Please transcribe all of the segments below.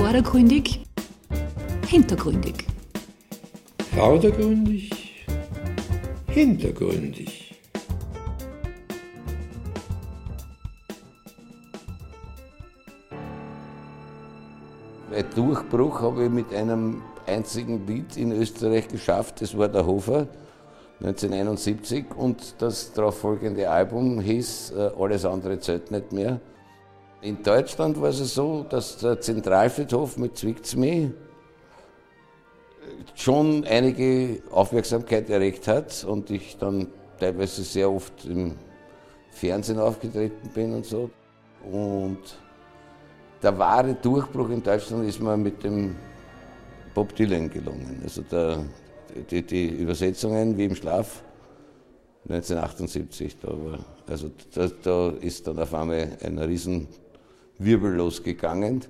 Vordergründig, hintergründig. Vordergründig, hintergründig. Mein Durchbruch habe ich mit einem einzigen Lied in Österreich geschafft, das war der Hofer 1971 und das darauf folgende Album hieß äh, Alles andere zählt nicht mehr. In Deutschland war es so, dass der Zentralfriedhof mit Zwickzmi schon einige Aufmerksamkeit erregt hat und ich dann teilweise sehr oft im Fernsehen aufgetreten bin und so. Und der wahre Durchbruch in Deutschland ist mir mit dem Bob Dylan gelungen. Also der, die, die, Übersetzungen wie im Schlaf 1978, da, war, also da, da ist dann auf einmal ein riesen Wirbel losgegangen.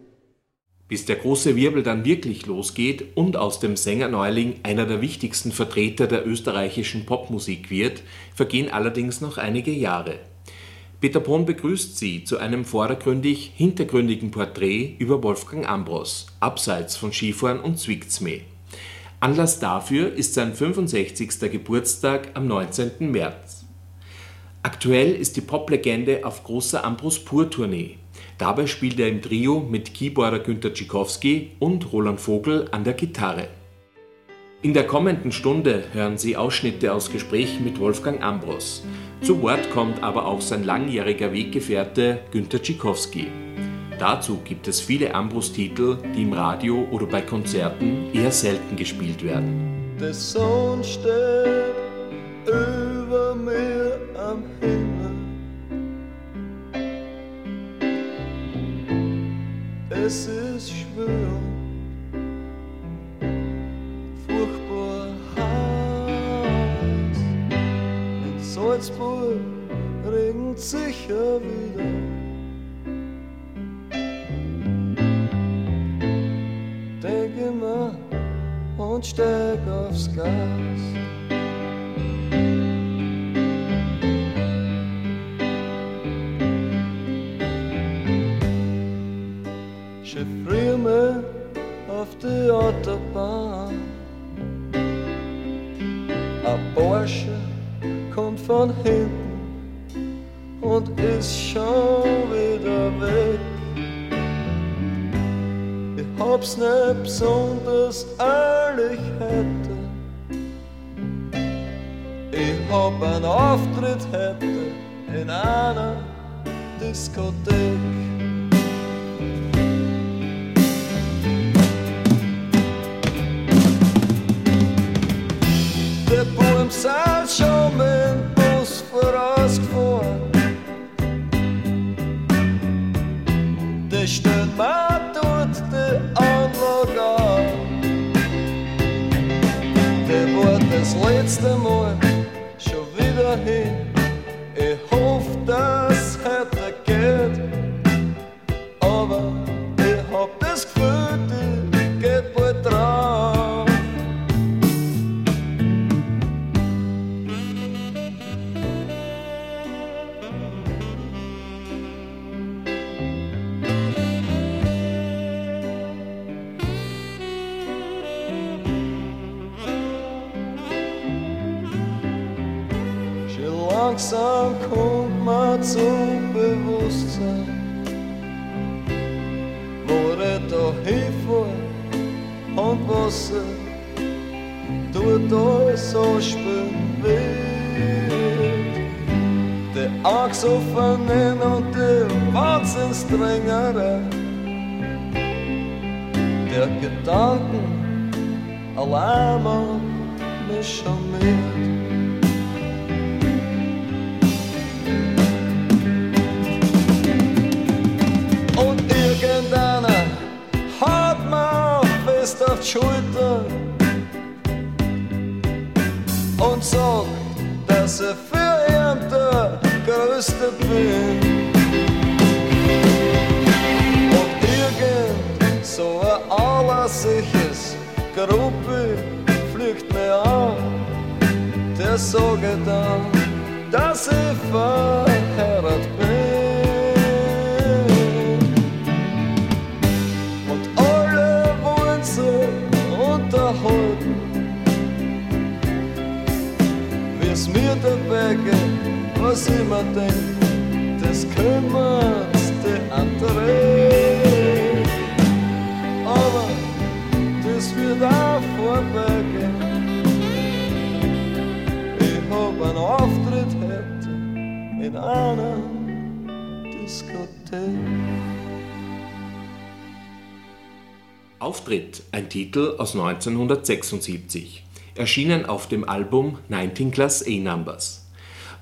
Bis der große Wirbel dann wirklich losgeht und aus dem Sängerneuling einer der wichtigsten Vertreter der österreichischen Popmusik wird, vergehen allerdings noch einige Jahre. Peter Pohn begrüßt Sie zu einem vordergründig hintergründigen Porträt über Wolfgang Ambros, abseits von Skifahren und Zwickzme. Anlass dafür ist sein 65. Geburtstag am 19. März. Aktuell ist die Poplegende auf großer Ambros Pur-Tournee. Dabei spielt er im Trio mit Keyboarder Günter Tschikowski und Roland Vogel an der Gitarre. In der kommenden Stunde hören Sie Ausschnitte aus Gesprächen mit Wolfgang Ambros. Zu Wort kommt aber auch sein langjähriger Weggefährte Günter Tschikowski. Dazu gibt es viele Ambros-Titel, die im Radio oder bei Konzerten eher selten gespielt werden. Der Sohn steht über mir am es ist schwül, furchtbar heiß. In Salzburg regnet sicher wieder. Denke mal und steig aufs Gas. Die Autobahn. Ein Porsche kommt von hinten und ist schon wieder weg. Ich hab's nicht besonders ehrlich hätte. Ich hab einen Auftritt hätte in einer Diskothek. Sind schon mit dem Bus vorausgefahren. Der stellt mir dort die Anlage an. Der war das letzte Mal langsam kommt man zum Bewusstsein, wo da hinfährt und was er tut alles so spüren wird. Der Angstoffenen und der Wahnsinnsdrängere, der Gedanken allein macht mich schon mit. Schulter und sag, dass er für der Größte bin. Und irgend so ein allersiches Gruppe fliegt mir an, der sage dann, dass ich verheiratet was ich mir denk, das kümmert die andere. Aber das wird auch vorbeigehen. Ich hab einen Auftritt heute in einer Diskothek. Auftritt, ein Titel aus 1976, erschienen auf dem Album 19 Class A-Numbers.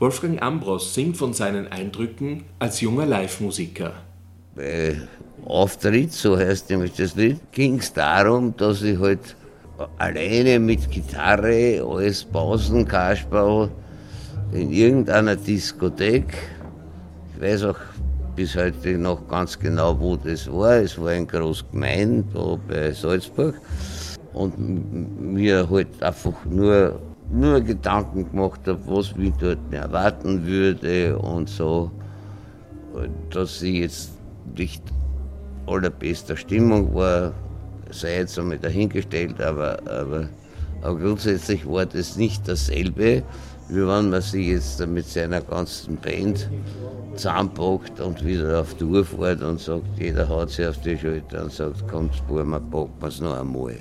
Wolfgang Ambros singt von seinen Eindrücken als junger Live-Musiker. Bei Auftritt, so heißt nämlich das Lied, ging es darum, dass ich halt alleine mit Gitarre, alles Pausenkasperl in irgendeiner Diskothek, ich weiß auch bis heute noch ganz genau, wo das war. Es war in Großgemein, da bei Salzburg. Und mir halt einfach nur, nur Gedanken gemacht habe, was mich dort erwarten würde und so. Dass ich jetzt nicht allerbester Stimmung war, sei jetzt einmal dahingestellt, aber, aber, aber grundsätzlich war das nicht dasselbe, wie wenn man sich jetzt mit seiner ganzen Band zusammenpackt und wieder auf Tour fährt und sagt, jeder haut sich auf die Schulter und sagt, kommt, Spuren, packen wir es noch einmal.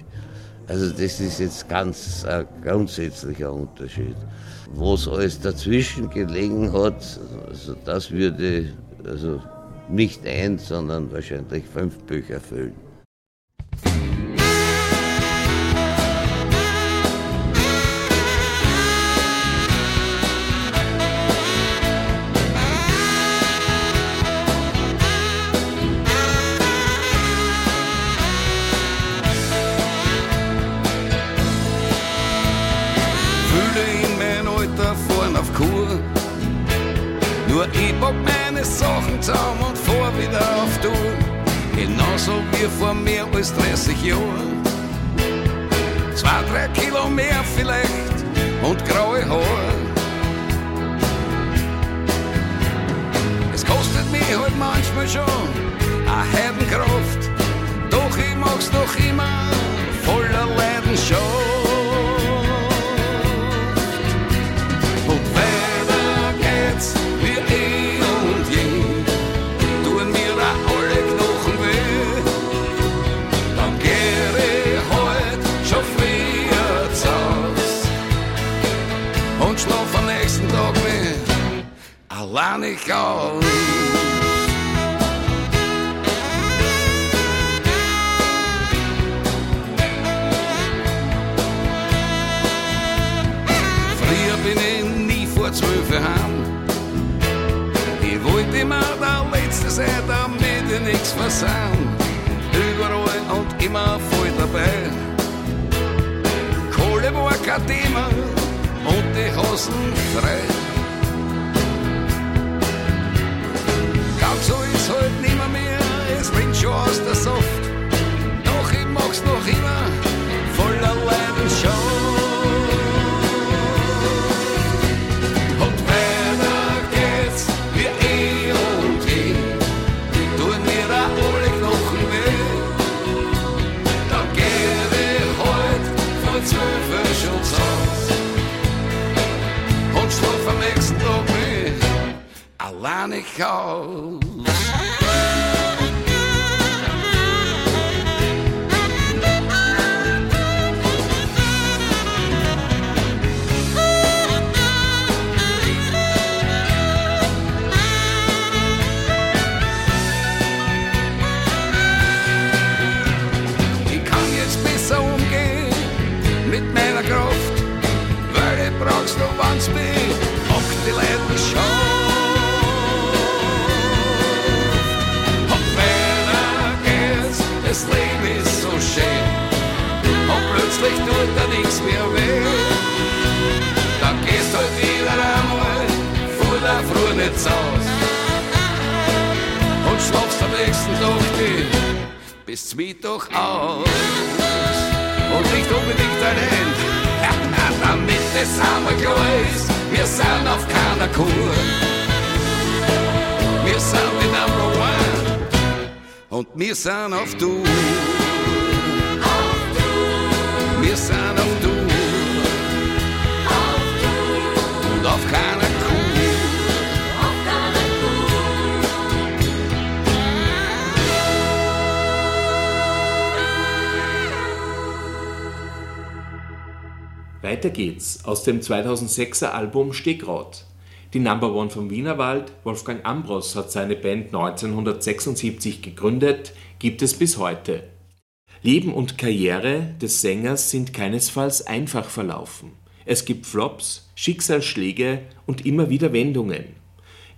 Also das ist jetzt ganz ein grundsätzlicher Unterschied. Was alles dazwischen gelegen hat, also das würde also nicht ein, sondern wahrscheinlich fünf Bücher füllen. Als 30 Jahren. Zwei, drei Kilo mehr vielleicht und graue Haare. Es kostet mich halt manchmal schon a Heidenkraft, doch ich mag's noch immer aus. Früher bin ich nie vor zwölf heim. Ich wollte immer der Letzte sein, damit ich nichts versauen. Überall und immer voll dabei. Kohle war kein Thema und die Hosen frei. Aus der Soft. Doch ich mag's noch immer voller Leidenschaft. Und weiter geht's wie eh und je, tun mir da alle Knochen weh. Dann geh ich heut vor zwölf schon aus und schlaf am nächsten Tag mit alleine aus. Da nichts mehr weh. Dann gehst halt wieder einmal vor der Früh nicht aus und schlafst am nächsten Tag die bis zum Mittag aus. Und nicht unbedingt dein End, damit es einmal klar ist, wir sind auf keiner Kur. Wir sind die Number One und wir sind auf Tour. Wir sind Weiter geht's aus dem 2006er Album Stegrad. Die Number One vom Wienerwald, Wolfgang Ambros hat seine Band 1976 gegründet, gibt es bis heute. Leben und Karriere des Sängers sind keinesfalls einfach verlaufen. Es gibt Flops, Schicksalsschläge und immer wieder Wendungen.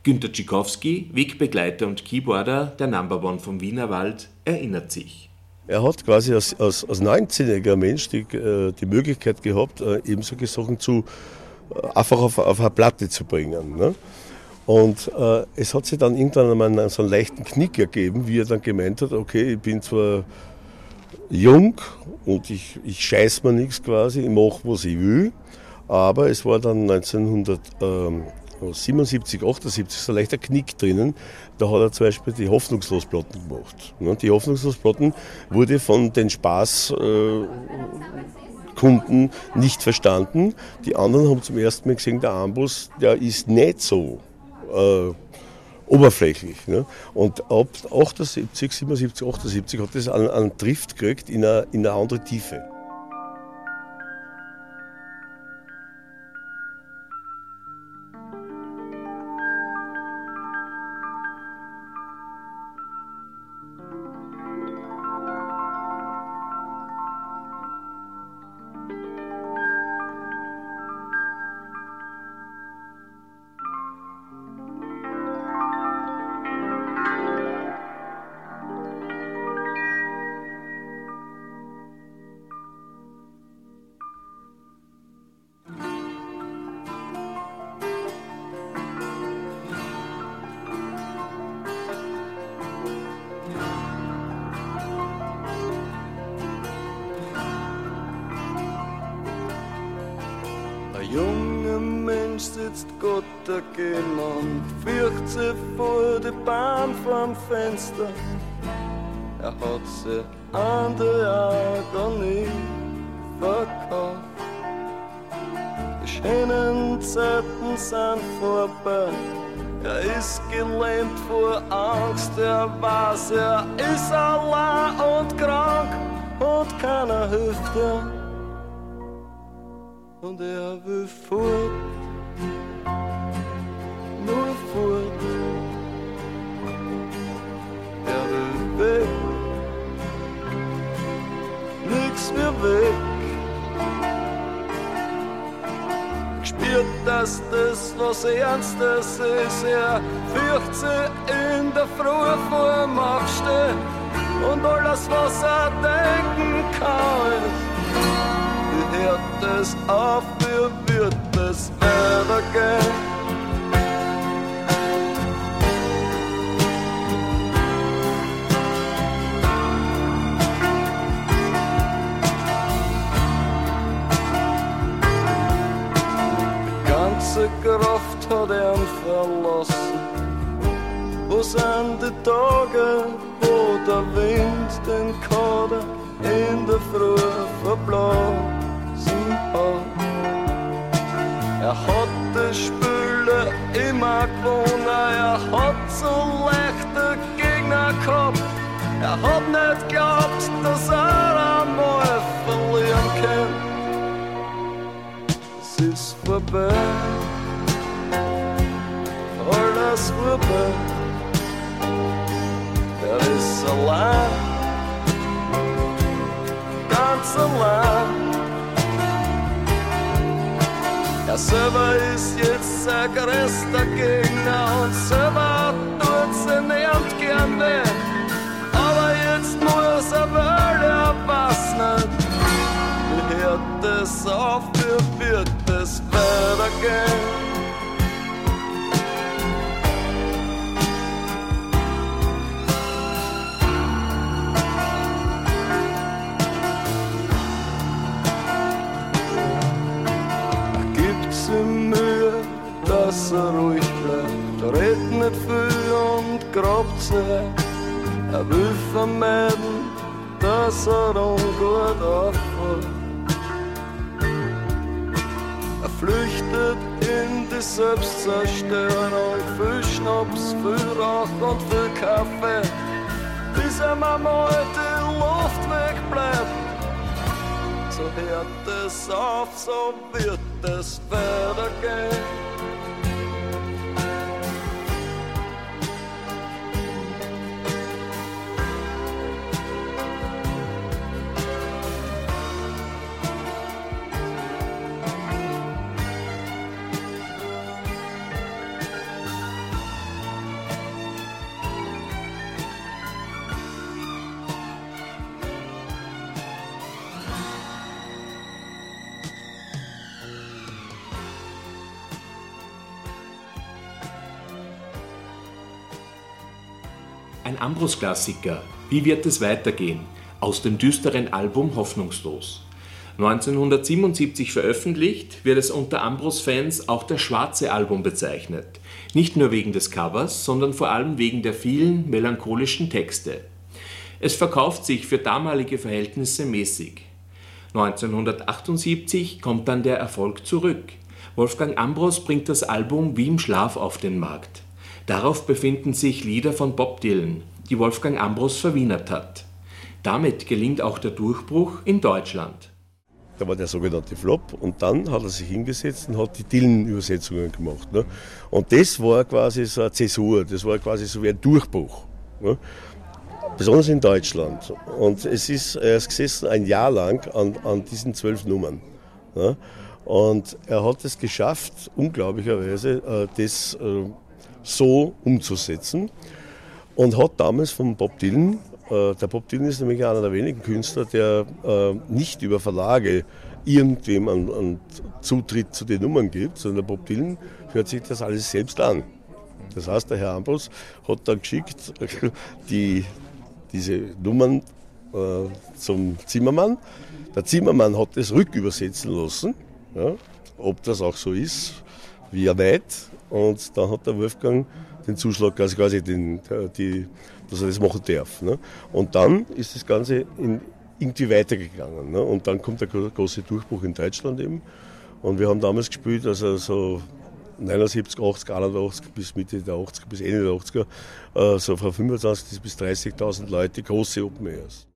Günter Tschikowski, Wegbegleiter und Keyboarder der Number One vom Wienerwald, erinnert sich. Er hat quasi als, als, als 19-jähriger Mensch die, äh, die Möglichkeit gehabt, äh, eben solche Sachen zu, äh, einfach auf, auf eine Platte zu bringen. Ne? Und äh, es hat sich dann irgendwann einmal so einen leichten Knick ergeben, wie er dann gemeint hat, okay, ich bin zwar jung und ich, ich scheiß mir nichts quasi, ich mache, was ich will, aber es war dann 1977, 78 so ein leichter Knick drinnen. Da hat er zum Beispiel die Hoffnungslosplatten gemacht. Ne? Die Hoffnungslosplatten wurde von den Spaßkunden nicht verstanden. Die anderen haben zum ersten Mal gesehen, der Ambus, der ist nicht so äh, oberflächlich. Ne? Und ab 78, 77, 78 hat das einen, einen Drift gekriegt in eine, in eine andere Tiefe. Alles, was er denken kann, ist hört es auf, wie wird es weitergehen? Die ganze Kraft hat er verlassen. Wo sind die Tage, der Wind den Kader in der Früh verblasen hat. Er hat die Spüle immer gewonnen, er hat so leichte Gegner gehabt. Er hat nicht geglaubt, dass er einmal verlieren kann. Es ist vorbei, alles vorbei. It's a lie. God's a lie. Ja seva izjitsä kädestä kinga on seva attuet sen jätkiänne. Alla jetzt nur så värda fastnat. Hette sa för byttes värdagen. Dass er ruhig bleibt. Er redet nicht viel und grabt sich. Er will vermeiden, dass er ungut auffällt. Er flüchtet in die sich selbst zerstören und viel Schnaps, viel Rauch und viel Kaffee, bis ihm einmal die Luft wegbleibt. So hört es auf, so wird es weitergehen. Ambros-Klassiker. Wie wird es weitergehen? Aus dem düsteren Album Hoffnungslos. 1977 veröffentlicht, wird es unter Ambros-Fans auch das schwarze Album bezeichnet. Nicht nur wegen des Covers, sondern vor allem wegen der vielen melancholischen Texte. Es verkauft sich für damalige Verhältnisse mäßig. 1978 kommt dann der Erfolg zurück. Wolfgang Ambros bringt das Album wie im Schlaf auf den Markt. Darauf befinden sich Lieder von Bob Dylan, die Wolfgang Ambros verwienert hat. Damit gelingt auch der Durchbruch in Deutschland. Da war der sogenannte Flop und dann hat er sich hingesetzt und hat die Dylan-Übersetzungen gemacht. Ne? Und das war quasi so eine Zäsur, das war quasi so wie ein Durchbruch. Ne? Besonders in Deutschland. Und es ist, er ist gesessen ein Jahr lang an, an diesen zwölf Nummern. Ne? Und er hat es geschafft, unglaublicherweise, äh, das äh, so umzusetzen und hat damals von Bob Dylan, äh, der Bob Dylan ist nämlich einer der wenigen Künstler, der äh, nicht über Verlage irgendwem einen, einen Zutritt zu den Nummern gibt, sondern Bob Dylan hört sich das alles selbst an. Das heißt, der Herr Ambros hat dann geschickt die, diese Nummern äh, zum Zimmermann. Der Zimmermann hat das rückübersetzen lassen. Ja, ob das auch so ist, wie er weit. Und dann hat der Wolfgang den Zuschlag, also quasi den, die, dass er das machen darf. Ne? Und dann ist das Ganze in, irgendwie weitergegangen. Ne? Und dann kommt der große Durchbruch in Deutschland eben. Und wir haben damals gespielt, also so 79, 80, 81 bis Mitte der 80er, bis Ende der 80er, äh, so von 25.000 bis 30.000 Leute, große Open Airs.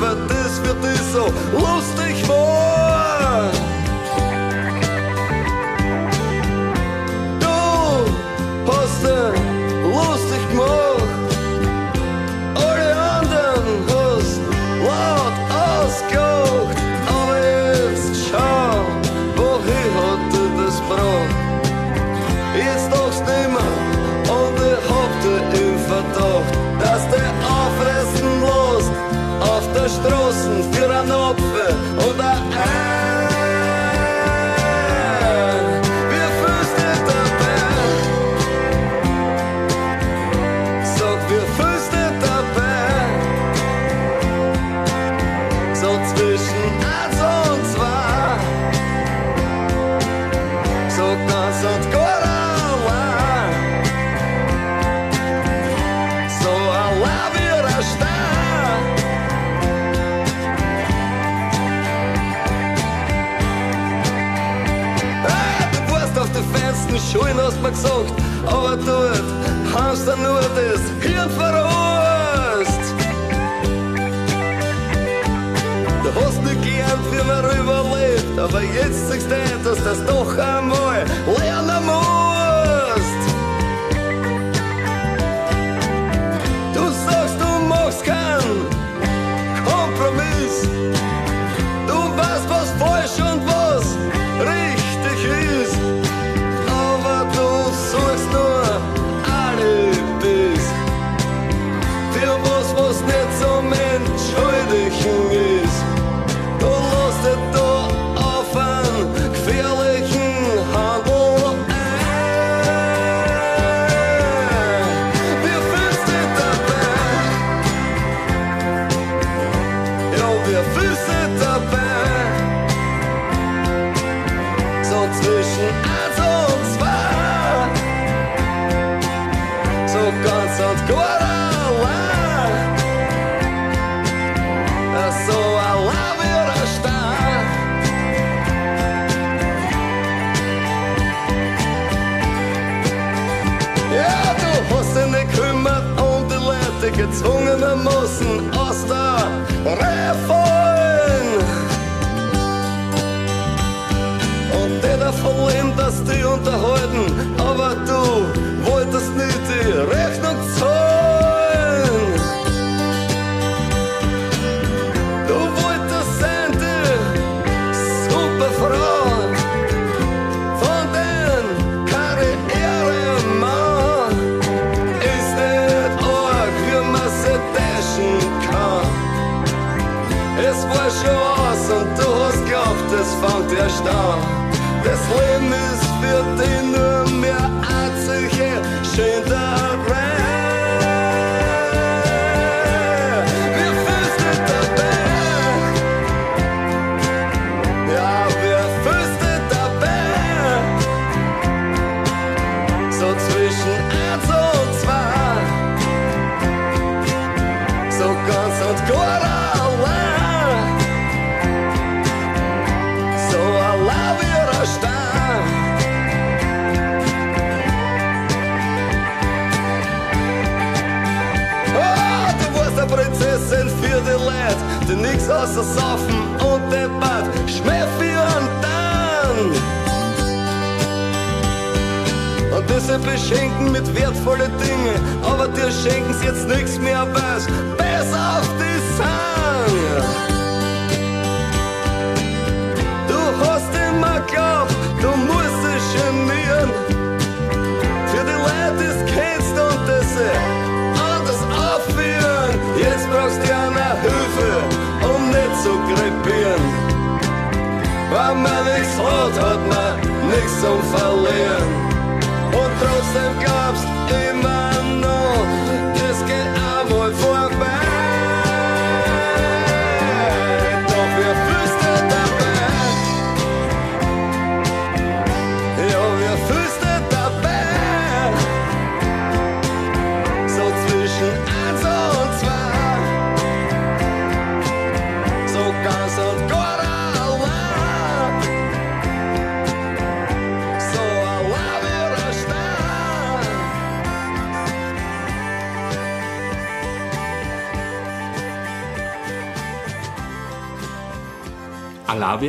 Weil das dich so lustig war.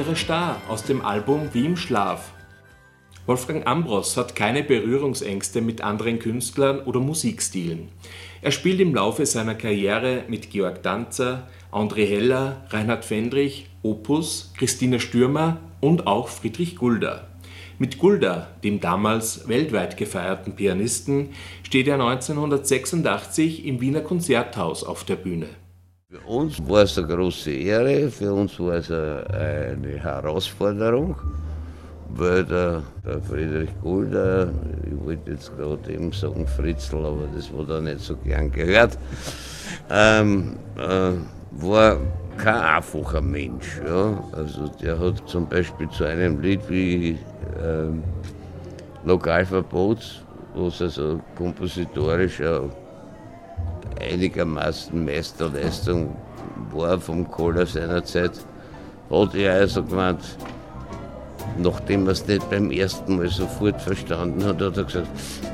Wäre Star aus dem Album Wie im Schlaf. Wolfgang Ambros hat keine Berührungsängste mit anderen Künstlern oder Musikstilen. Er spielt im Laufe seiner Karriere mit Georg Danzer, André Heller, Reinhard Fendrich, Opus, Christina Stürmer und auch Friedrich Gulda. Mit Gulda, dem damals weltweit gefeierten Pianisten, steht er 1986 im Wiener Konzerthaus auf der Bühne. Für uns war es eine große Ehre, für uns war es eine, Herausforderung, weil der, der Friedrich Gulder, ich wollte jetzt gerade eben sagen Fritzl, aber das war da nicht so gern gehört, ähm, äh, war kein einfacher Mensch. Ja? Also der hat zum Beispiel zu einem Lied wie ähm, Lokalverbot, wo es also kompositorisch auch einigermaßen Meisterleistung war vom Kohler seinerzeit, hat er also gemeint, nachdem er es nicht beim ersten Mal sofort verstanden hat, hat er gesagt,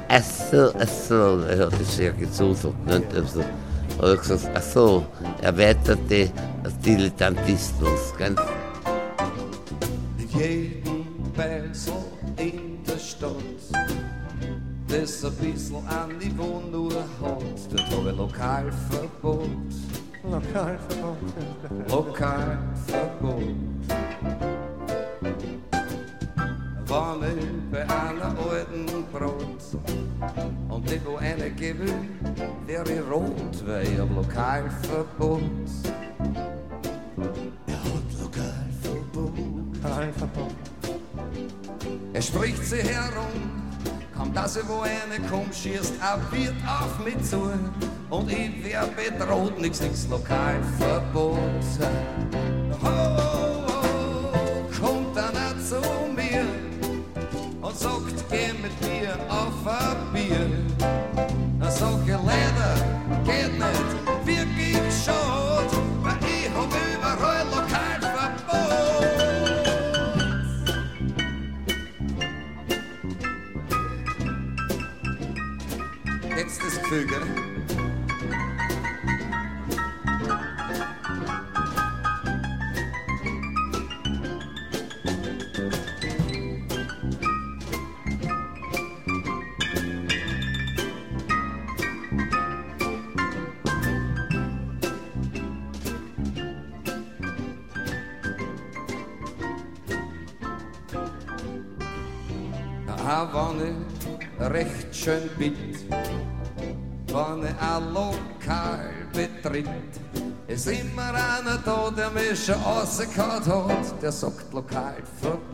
ach so, ach so, er hat es sehr gezudelt, nicht? Also, hat er gesagt, ach so, erweiterte Dilettantismus, ganz jeden Beisel in der Stadt, das ein bisschen an Niveau nur hat, dort habe ich Lokalverbot. Lokalverbot. Lokalverbot. Wenn ich bei einer alten Brot und die wo eine gewinnt, wäre ich rot, weil ich hab Lokalverbot. Er hat Lokalverbot. Er spricht sie herum, dass er wo eine kommt, schießt er wird auf mich zu und ich wär bedroht, nix, nix Lokalverbot. Betritt, ist immer einer da, der mich schon rausgehauen hat, der sagt Lokalverbot. Lokalverbot.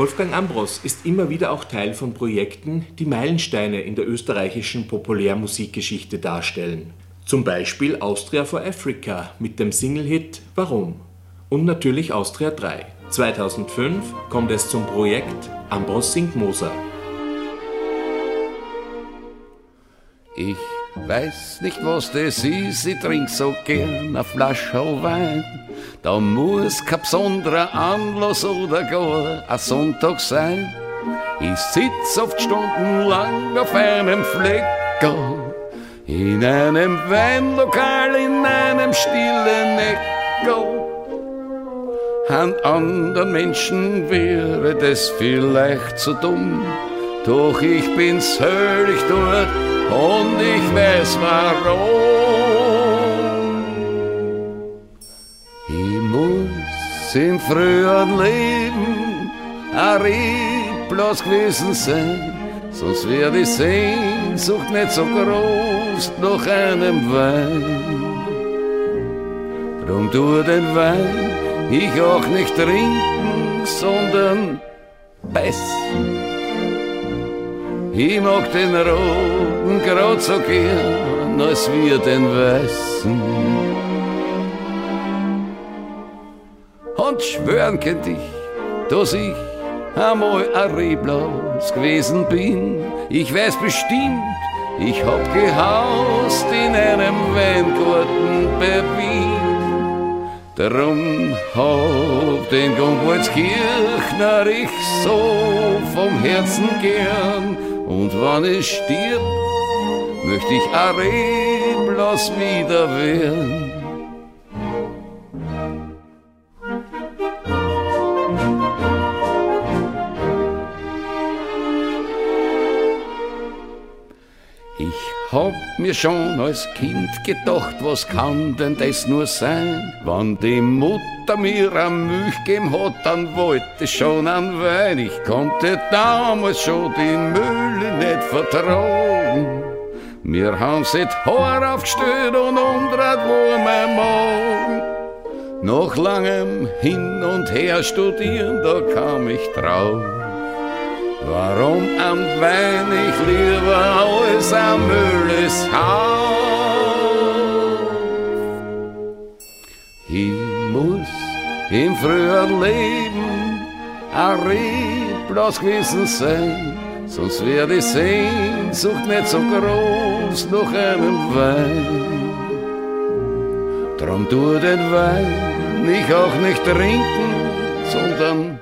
Wolfgang Ambros ist immer wieder auch Teil von Projekten, die Meilensteine in der österreichischen Populärmusikgeschichte darstellen. Zum Beispiel Austria for Africa mit dem Single-Hit Warum? Und natürlich Austria 3. 2005 kommt es zum Projekt Ambros singt Moser. Ich weiß nicht, was das ist, ich trink so gern a Flascherl Wein. Da muss kein besonderer Anlass oder gar ein Sonntag sein. Ich sitz oft stundenlang auf einem Fleckerl, in einem Weinlokal, in einem stillen Eckerl. An anderen Menschen wäre das vielleicht zu dumm, doch ich bin's höllig dort und ich weiß warum. Ich muss im früheren Leben ein Reblaus gewesen sein, sonst wär die Sehnsucht nicht so groß nach einem Wein. Drum tu den Wein ich auch nicht trinken, sondern beißen. Ich mag den roten grad so gern, als wir den weißen. Und schwören könnt ich, dass ich einmal ein Reblaus gewesen bin. Ich weiß bestimmt, ich hab gehaust in einem Weingarten bei Wien. Drum hab den Gombolzkirchner ich so vom Herzen gern. Und wann ich stirb, möchte ich a Reblaus wieder werden. Mir schon als Kind gedacht, was kann denn das nur sein? Wann die Mutter mir am Milch gegeben hat, dann wollte ich schon an Wein. Ich konnte damals schon die Mühle nicht vertragen. Mir haben sie die Haare aufgestellt und umdreht wo mein Magen. Nach langem Hin und Her studieren, da kam ich drauf. Warum am Wein ich lieber als am Müll ist Ich muss im früheren Leben ein Reblaus gewesen sein, sonst wär die Sehnsucht nicht so groß nach einem Wein. Drum tu den Wein ich auch nicht trinken, sondern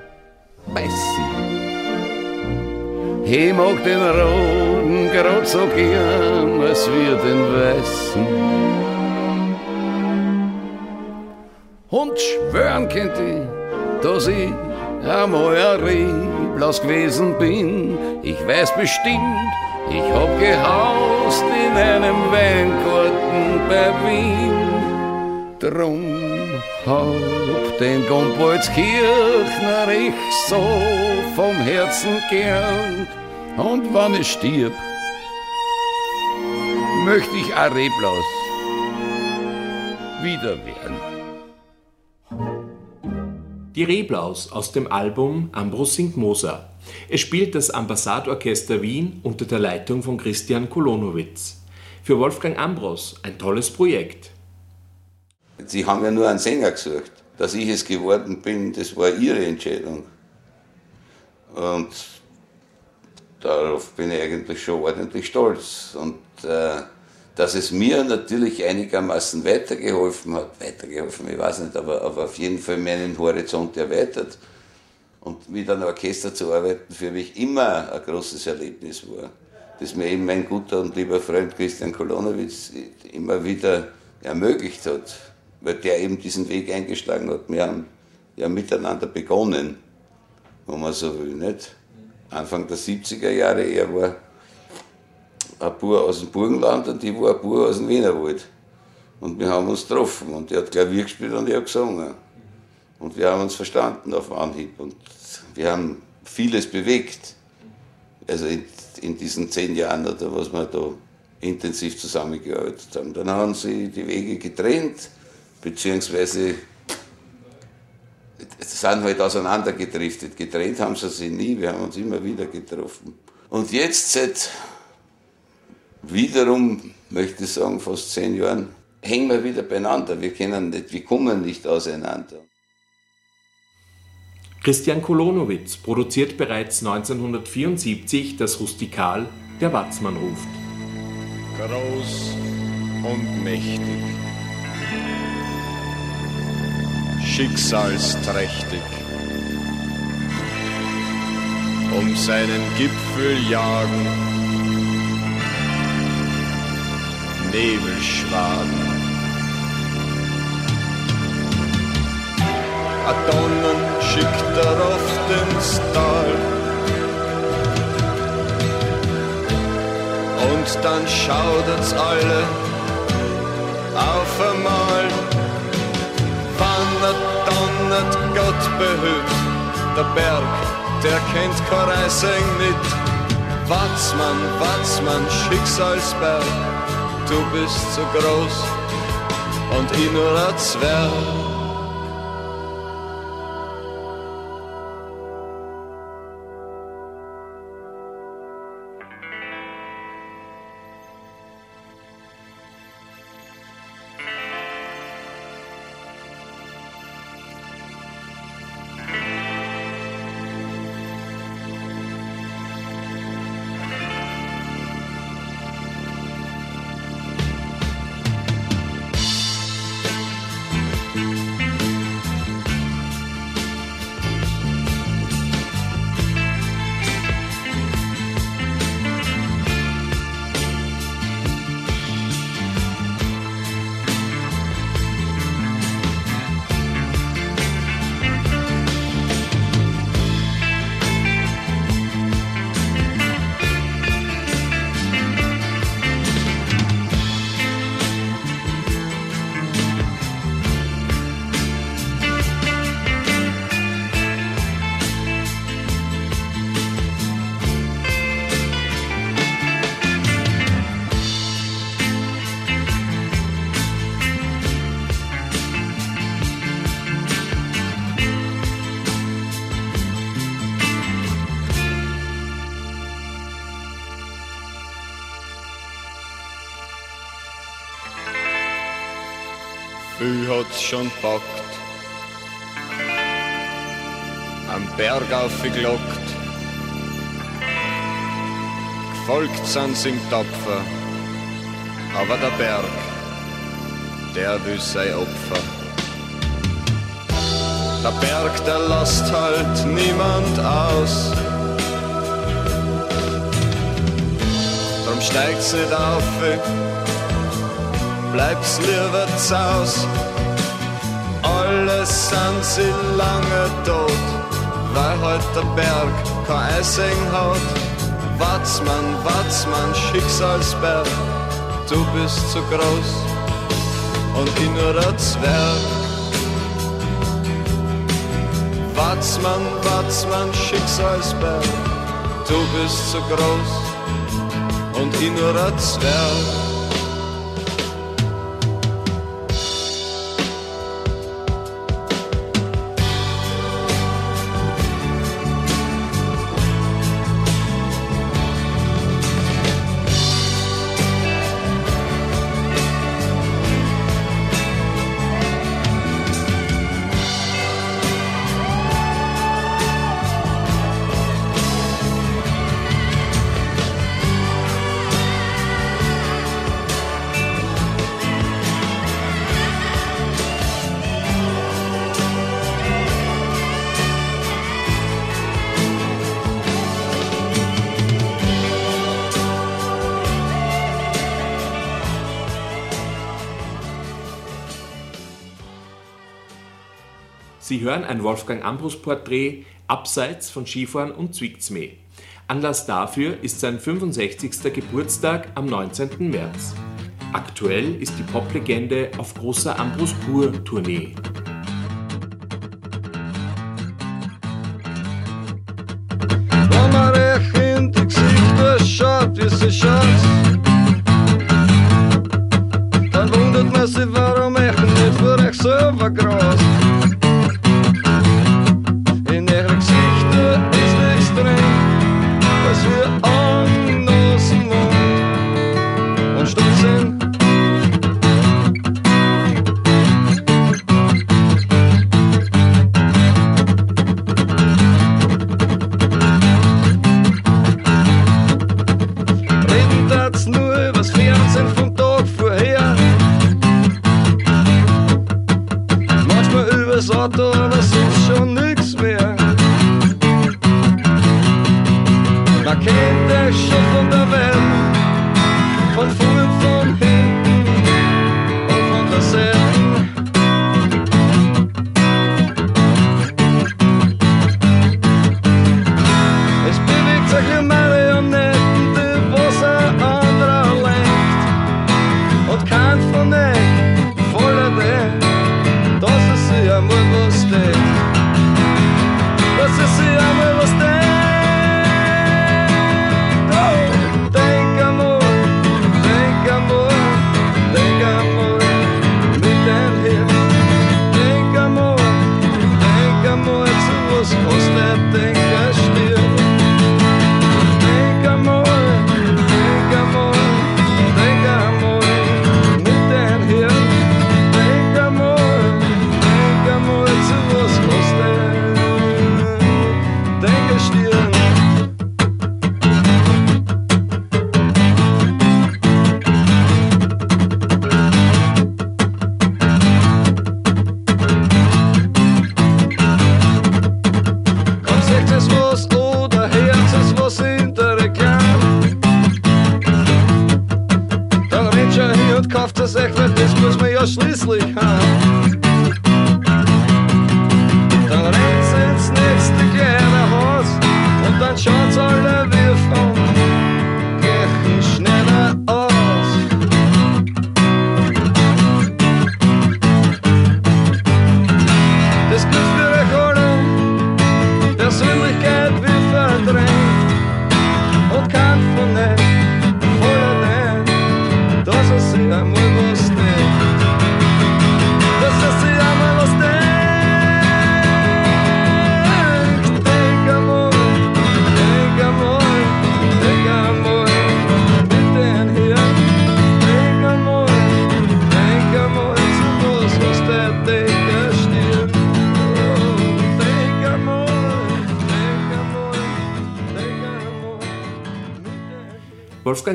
beißen. Ich mag den roten grad so gern, als wir den weißen. Und schwören könnt ich, dass ich einmal ein Reblaus gewesen bin. Ich weiß bestimmt, ich hab gehaust in einem Weingarten bei Wien. Drum hab den Gombolzkirchner ich so vom Herzen gern. Und wann ich stirb, möchte ich ein Reblaus wieder werden. Die Reblaus aus dem Album Ambros singt Moser. Es spielt das Ambassadorchester Wien unter der Leitung von Christian Kolonowitz. Für Wolfgang Ambros ein tolles Projekt. Sie haben ja nur einen Sänger gesucht. Dass ich es geworden bin, das war ihre Entscheidung. Und darauf bin ich eigentlich schon ordentlich stolz. Und äh, dass es mir natürlich einigermaßen weitergeholfen hat, weitergeholfen, ich weiß nicht, aber, aber auf jeden Fall meinen Horizont erweitert. Und mit einem Orchester zu arbeiten für mich immer ein großes Erlebnis war. Das mir eben mein guter und lieber Freund Christian Kolonowitz immer wieder ermöglicht hat, weil der eben diesen Weg eingeschlagen hat. Wir haben ja miteinander begonnen, wenn man so will, nicht? Anfang der 70er Jahre, er war ein Bauer aus dem Burgenland und ich war ein Bauer aus dem Wienerwald. Und wir haben uns getroffen und er hat Klavier gespielt und ich habe gesungen. Und wir haben uns verstanden auf Anhieb und wir haben vieles bewegt. Also in, in diesen zehn Jahren, oder was wir da intensiv zusammengearbeitet haben. Dann haben sie die Wege getrennt, beziehungsweise sind halt auseinandergedriftet. Getrennt haben sie sich nie, wir haben uns immer wieder getroffen. Und jetzt seit wiederum, möchte ich sagen, fast zehn Jahren, hängen wir wieder beieinander. Wir können nicht, wir kommen nicht auseinander. Christian Kolonowitz produziert bereits 1974 das Rustikal Der Watzmann ruft. Groß und mächtig, schicksalsträchtig, um seinen Gipfel jagen Nebelschwaden. A Donnen schickt er oft ins Tal. Und dann schaudert's alle auf einmal. Wannert, donnert, Gott behüt, der Berg, der kennt kein Reising nicht. Watzmann, Watzmann, Schicksalsberg, du bist so groß und ich nur ein Zwerg. Viel hat's schon packt, am Berg aufgelockt. Gefolgt sind ihm tapfer, aber der Berg, der will sein Opfer. Der Berg, der lasst halt niemand aus. Drum steigt's nicht auf, bleibt's lieber zaus. Alle sind sie lange tot, weil heut der Berg kein Eising hat. Watzmann, Watzmann, Schicksalsberg, du bist zu groß und ich nur ein Zwerg. Watzmann, Watzmann, Schicksalsberg, du bist zu groß und ich nur ein Zwerg. Sie hören ein Wolfgang Ambrus Porträt abseits von Skifahren und Zwichtsmee. Anlass dafür ist sein 65. Geburtstag am 19. März. Aktuell ist die Poplegende auf großer Ambrus Pur Tournee. Schaut, wie sie schaut, dann wundert man sich, warum ich nicht für euch selber groß.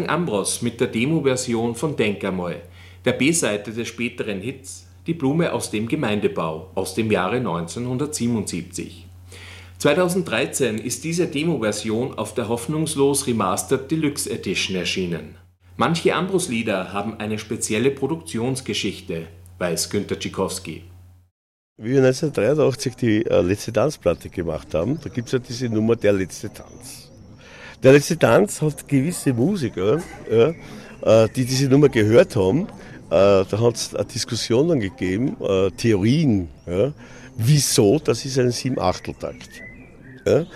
Wolfgang Ambros mit der Demo-Version von Denk einmal, der B-Seite des späteren Hits Die Blume aus dem Gemeindebau aus dem Jahre 1977. 2013 ist diese Demo-Version auf der hoffnungslos Remastered Deluxe Edition erschienen. Manche Ambros-Lieder haben eine spezielle Produktionsgeschichte, weiß Günter Tschikowski. Wie wir 1983 die äh, letzte Tanzplatte gemacht haben, da gibt es ja diese Nummer Der letzte Tanz. Der letzte Tanz hat gewisse Musiker, ja, äh, die diese Nummer gehört haben. Äh, da hat es Diskussionen gegeben, äh, Theorien, ja, wieso, das ist ein Sieben-Achtel-Takt. Ja.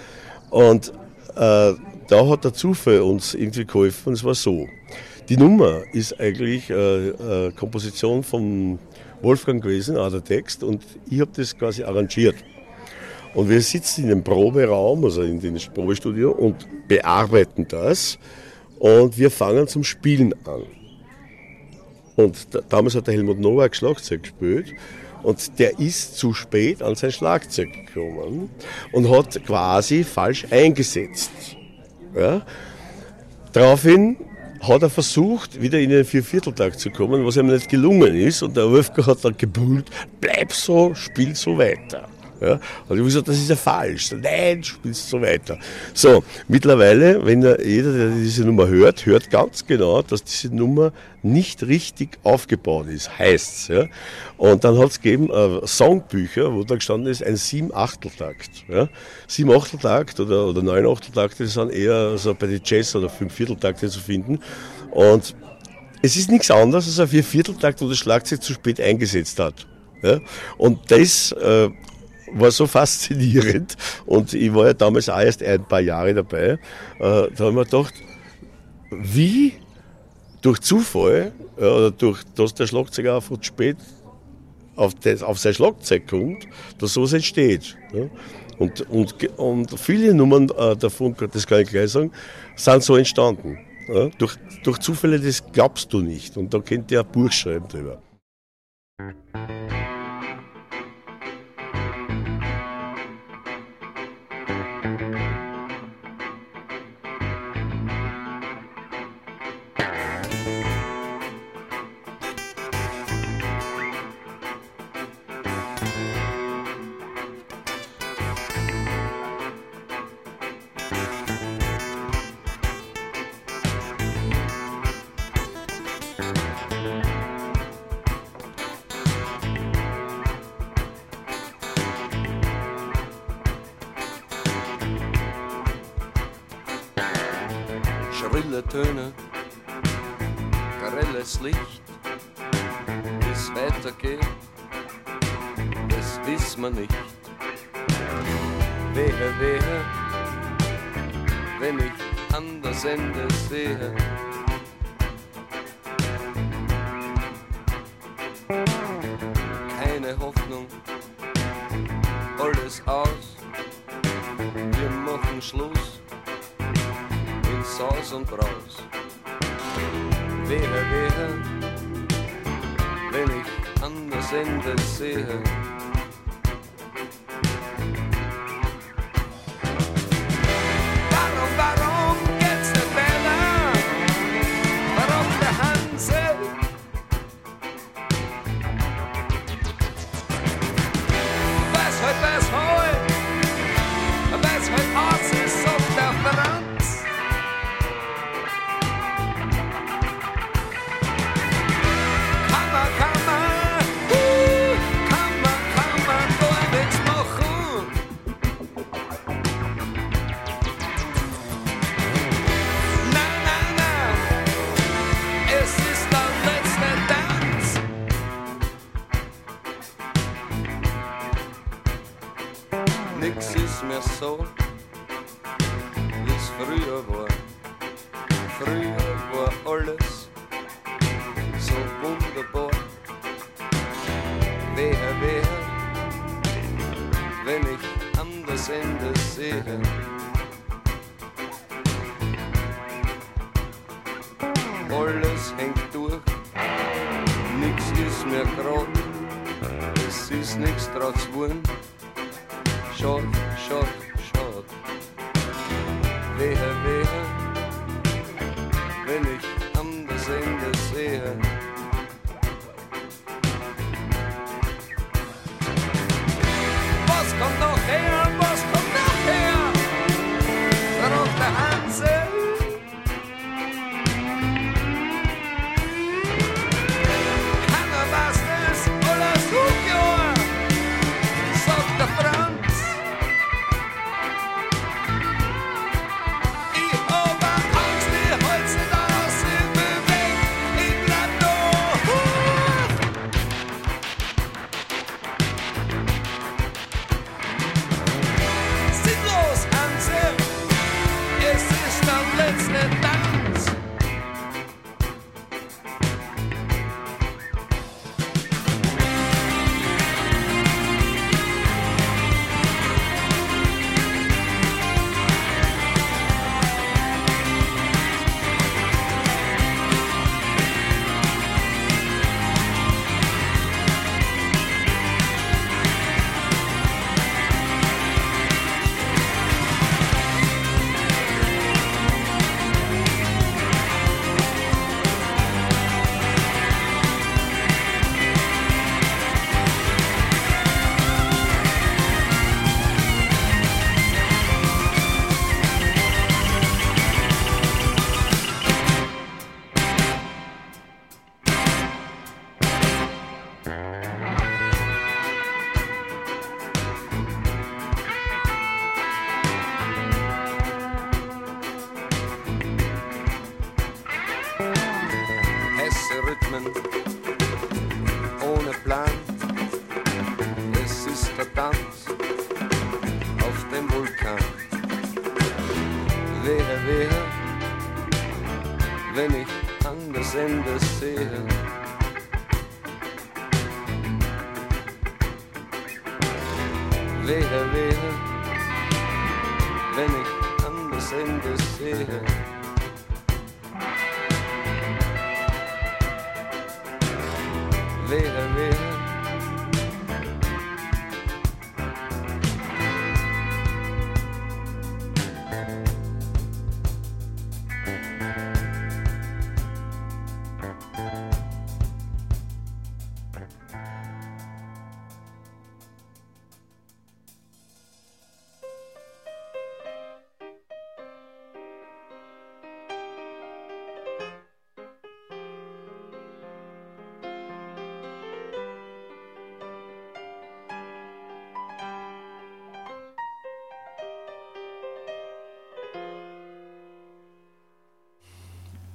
Und äh, da hat der Zufall uns irgendwie geholfen und es war so. Die Nummer ist eigentlich äh, äh, Komposition von Wolfgang gewesen, auch der Text, und ich habe das quasi arrangiert. Und wir sitzen in dem Proberaum, also in dem Probestudio, und bearbeiten das. Und wir fangen zum Spielen an. Und da, damals hat der Helmut Nowak Schlagzeug gespielt. Und der ist zu spät an sein Schlagzeug gekommen und hat quasi falsch eingesetzt. Ja? Daraufhin hat er versucht, wieder in den Viervierteltag zu kommen, was ihm nicht gelungen ist. Und der Wolfgang hat dann gebrüllt, bleib so, spiel so weiter. Ja? Und ich habe gesagt, das ist ja falsch. Nein, spielst so weiter. So, mittlerweile, wenn jeder, der diese Nummer hört, hört ganz genau, dass diese Nummer nicht richtig aufgebaut ist, heißt's. Ja? Und dann hat es gegeben äh, Songbücher, wo da gestanden ist, ein Sieben-Achteltakt. Ja? Sieben-Achteltakt oder, oder Neun-Achteltakte sind eher so bei den Jazz- oder Fünf-Vierteltakte zu finden. Und es ist nichts anderes als ein Viervierteltakt, wo das Schlagzeug zu spät eingesetzt hat. Ja? Und das äh, war so faszinierend und ich war ja damals auch erst ein paar Jahre dabei. Äh, da haben wir gedacht, wie durch Zufall oder durch dass der Schlagzeuger einfach spät auf, das, auf sein Schlagzeug kommt, dass sowas entsteht. Und, und, und viele Nummern äh, davon, das kann ich gleich sagen, sind so entstanden. Durch, durch Zufälle, das glaubst du nicht. Und da könnt ihr ein Buch schreiben drüber. Ist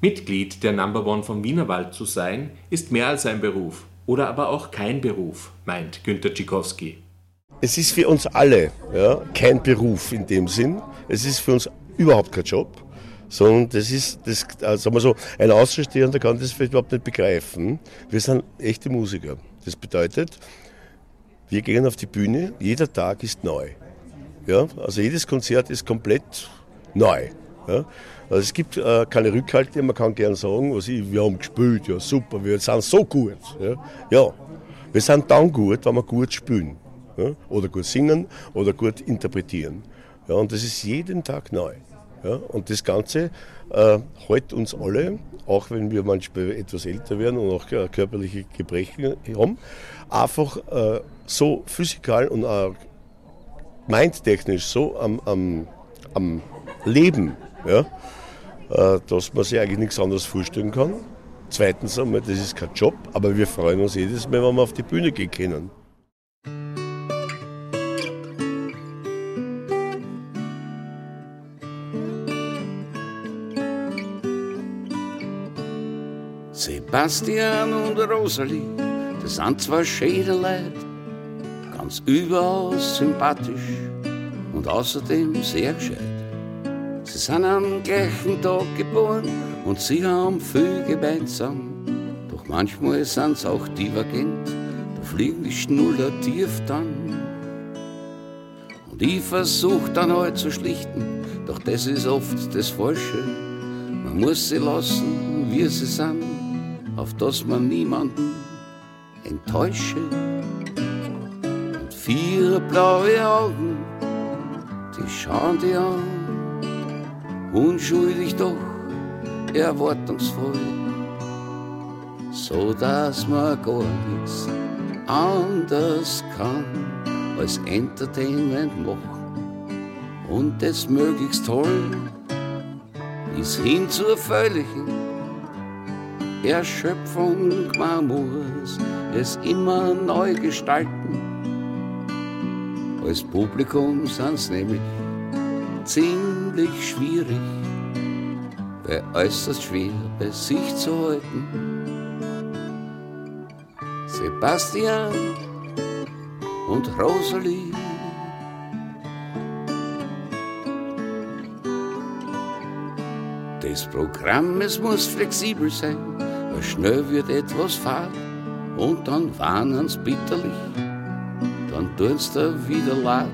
Mitglied der Number One vom Wienerwald zu sein, ist mehr als ein Beruf oder aber auch kein Beruf, meint Günter Tschikowski. Es ist für uns alle ja, kein Beruf in dem Sinn. Es ist für uns überhaupt kein Job, sondern das ist, das, also sagen wir so, ein Außenstehender kann das vielleicht überhaupt nicht begreifen. Wir sind echte Musiker. Das bedeutet, wir gehen auf die Bühne, jeder Tag ist neu. Ja, also jedes Konzert ist komplett neu. Ja. Also es gibt äh, keine Rückhalte, man kann gern sagen, was ich, wir haben gespielt, ja super, wir sind so gut. Ja, ja. wir sind dann gut, wenn wir gut spielen. Ja, oder gut singen oder gut interpretieren. Ja, und das ist jeden Tag neu. Ja, und das Ganze äh, hält uns alle, auch wenn wir manchmal etwas älter werden und auch äh, körperliche Gebrechen haben, einfach äh, so physikal und auch mindtechnisch so am, am, am Leben, ja, äh, dass man sich eigentlich nichts anderes vorstellen kann. Zweitens einmal, das ist kein Job, aber wir freuen uns jedes Mal, wenn wir auf die Bühne gehen können. Sebastian und Rosalie, das sind zwei schöne Leute, ganz überaus sympathisch und außerdem sehr gescheit. Sie sind am gleichen Tag geboren und sie haben viel gemeinsam. Doch manchmal sind sie auch divergent, da fliegen die Schnuller tief dann. Und ich versuch dann halt zu schlichten, doch das ist oft das Falsche. Man muss sie lassen, wie sie sind, auf dass man niemanden enttäusche. Und vier blaue Augen, die schauen dir an unschuldig doch erwartungsvoll, so dass man gar nichts anders kann als Entertainment machen und das möglichst toll bis hin zur völligen Erschöpfung. Man muss es immer neu gestalten. Als Publikum sind's nämlich ziemlich schwierig, weil äußerst schwer bei sich zu halten. Sebastian und Rosalie. Das Programm, es muss flexibel sein, weil schnell wird etwas fad und dann warnen's bitterlich, dann tun's da wieder leid,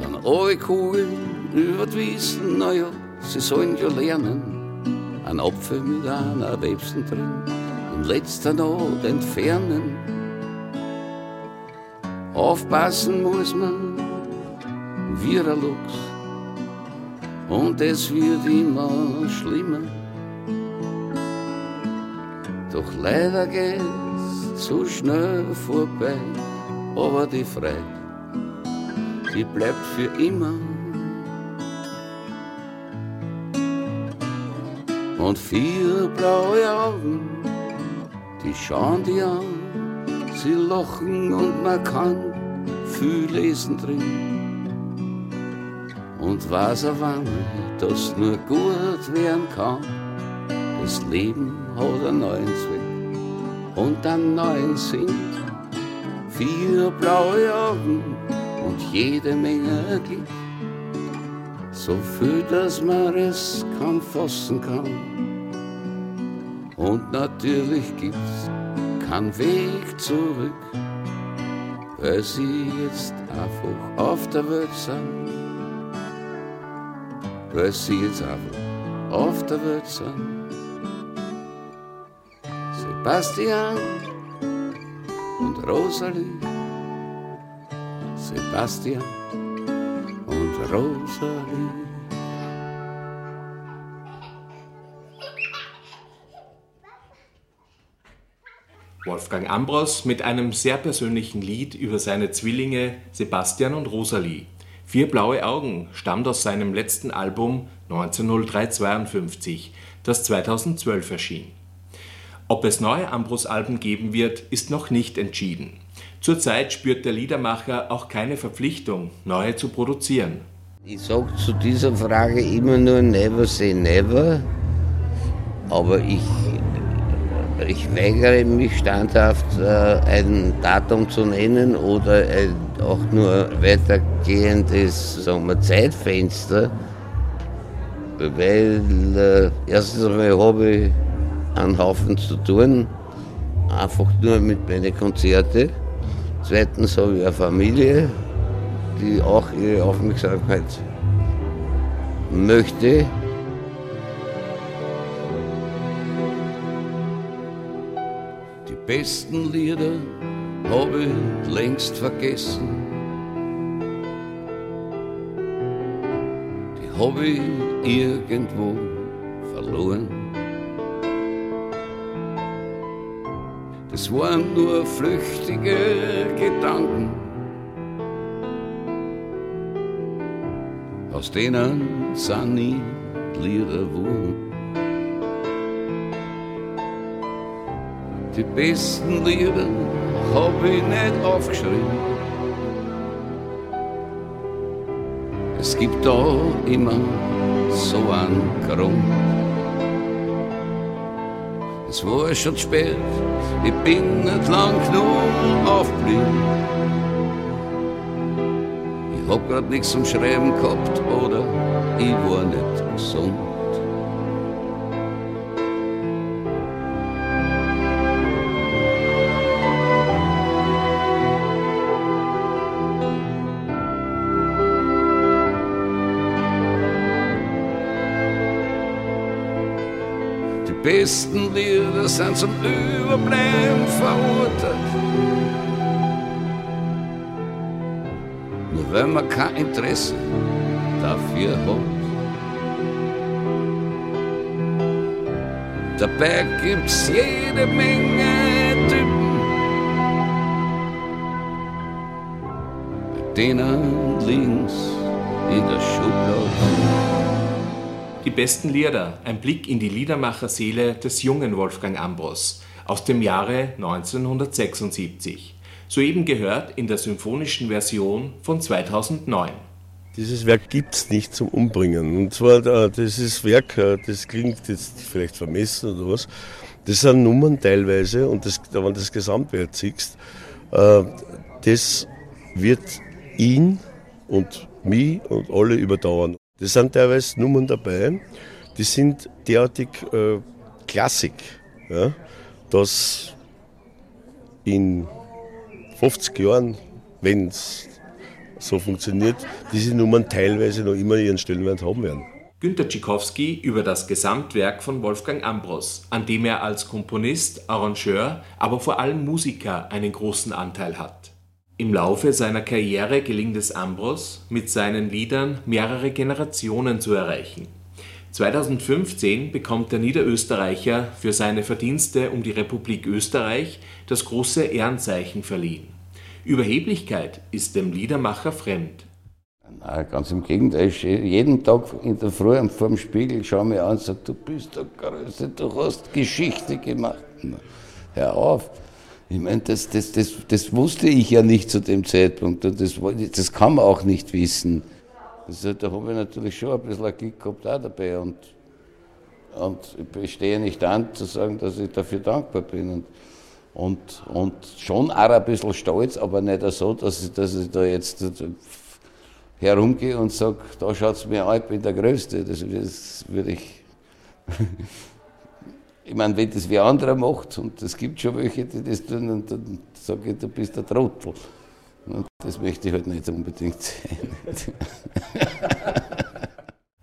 dann alle Kugeln über die Wiesen, naja, sie sollen ja lernen, ein Apfel mit einer Websen drin, in letzter Not entfernen. Aufpassen muss man, wie ein Luchs, und es wird immer schlimmer. Doch leider geht's zu schnell vorbei, aber die Freude, die bleibt für immer. Und vier blaue Augen, die schauen die an, sie lachen und man kann viel lesen drin. Und weiß er wann, dass nur gut werden kann. Das Leben hat einen neuen Zweck und einen neuen Sinn. Vier blaue Augen und jede Menge Glück. So viel, dass man es kaum fassen kann. Und natürlich gibt's keinen Weg zurück, weil sie jetzt einfach auf der Welt sind. Weil sie jetzt einfach auf der Welt sind. Sebastian und Rosalie. Sebastian und Rosalie. Wolfgang Ambros mit einem sehr persönlichen Lied über seine Zwillinge Sebastian und Rosalie. Vier blaue Augen stammt aus seinem letzten Album 1903-52, das 2012 erschien. Ob es neue Ambros-Alben geben wird, ist noch nicht entschieden. Zurzeit spürt der Liedermacher auch keine Verpflichtung, neue zu produzieren. Ich sage zu dieser Frage immer nur never say never, aber ich ich weigere mich standhaft, äh, ein Datum zu nennen oder auch nur weitergehendes sagen wir, Zeitfenster, weil äh, erstens einmal habe ich einen Haufen zu tun, einfach nur mit meinen Konzerten. Zweitens habe ich eine Familie, die auch ihre Aufmerksamkeit möchte. Besten Lieder habe ich längst vergessen. Die habe ich irgendwo verloren. Das waren nur flüchtige Gedanken, aus denen sind nie Lieder wurden. Die besten Lieder hab ich nicht aufgeschrieben. Es gibt da immer so einen Grund. Es war schon spät, ich bin nicht lang genug aufgeblieben. Ich hab grad nichts zum Schreiben gehabt oder ich war nicht gesund. Besten Lieder sind zum Überbleiben verurteilt. Nur wenn man kein Interesse dafür hat. Dabei gibt's jede Menge Typen, denen links in der Schublade. Die besten Lieder, ein Blick in die Liedermacherseele des jungen Wolfgang Ambros aus dem Jahre 1976. Soeben gehört in der symphonischen Version von 2009. Dieses Werk gibt es nicht zum Umbringen. Und zwar, äh, dieses Werk, äh, das klingt jetzt vielleicht vermessen oder was, das sind Nummern teilweise und das, wenn du das Gesamtwerk siehst, äh, das wird ihn und mich und alle überdauern. Das sind teilweise Nummern dabei, die sind derartig äh, Klassik, ja, dass in 50 Jahren, wenn es so funktioniert, diese Nummern teilweise noch immer ihren Stellenwert haben werden. Günter Tschikowski über das Gesamtwerk von Wolfgang Ambros, an dem er als Komponist, Arrangeur, aber vor allem Musiker einen großen Anteil hat. Im Laufe seiner Karriere gelingt es Ambros, mit seinen Liedern mehrere Generationen zu erreichen. 2015 bekommt der Niederösterreicher für seine Verdienste um die Republik Österreich das große Ehrenzeichen verliehen. Überheblichkeit ist dem Liedermacher fremd. Nein, ganz im Gegenteil. Jeden Tag in der Früh vor dem Spiegel schaue ich mir an und sage, du bist der Größte, du hast Geschichte gemacht. Hör auf. Ich meine, das, das, das, das wusste ich ja nicht zu dem Zeitpunkt und das, das kann man auch nicht wissen. Also, da habe ich natürlich schon ein bisschen Glück gehabt auch dabei und, und ich stehe nicht an zu sagen, dass ich dafür dankbar bin. Und, und, und schon auch ein bisschen stolz, aber nicht so, dass ich, dass ich da jetzt herumgehe und sage, da schaut es mir an, ich bin der Größte. Das, das würde ich ich meine, wenn das wer anderer macht, und es gibt schon welche, die das tun, und dann sage ich, du bist der Trottel. Und das möchte ich halt nicht unbedingt sein.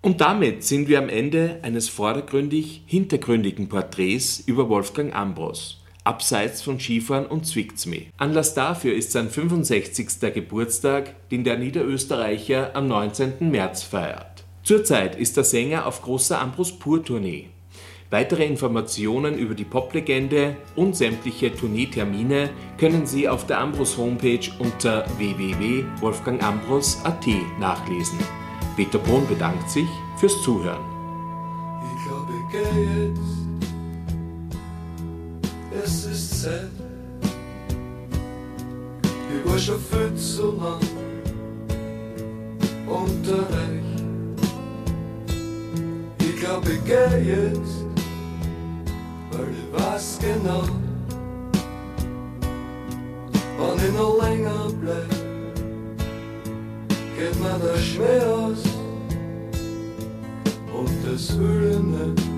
Und damit sind wir am Ende eines vordergründig hintergründigen Porträts über Wolfgang Ambros, abseits von Skifahren und Zwichtsme. Anlass dafür ist sein 65. Geburtstag, den der Niederösterreicher am 19. März feiert. Zurzeit ist der Sänger auf großer Ambros Pur-Tournee. Weitere Informationen über die Poplegende und sämtliche Tourneetermine können Sie auf der Ambros Homepage unter www.wolfgangambros.at nachlesen. Peter Bohn bedankt sich fürs Zuhören. Ich glaube, ich gehe jetzt. Es ist Zeit. Ich war schon viel zu lang unterwegs. Ich glaube, ich gehe jetzt, weil weiß genau, wenn ich noch länger bleib, geht mir der Schmäh aus und das Höhlen nicht.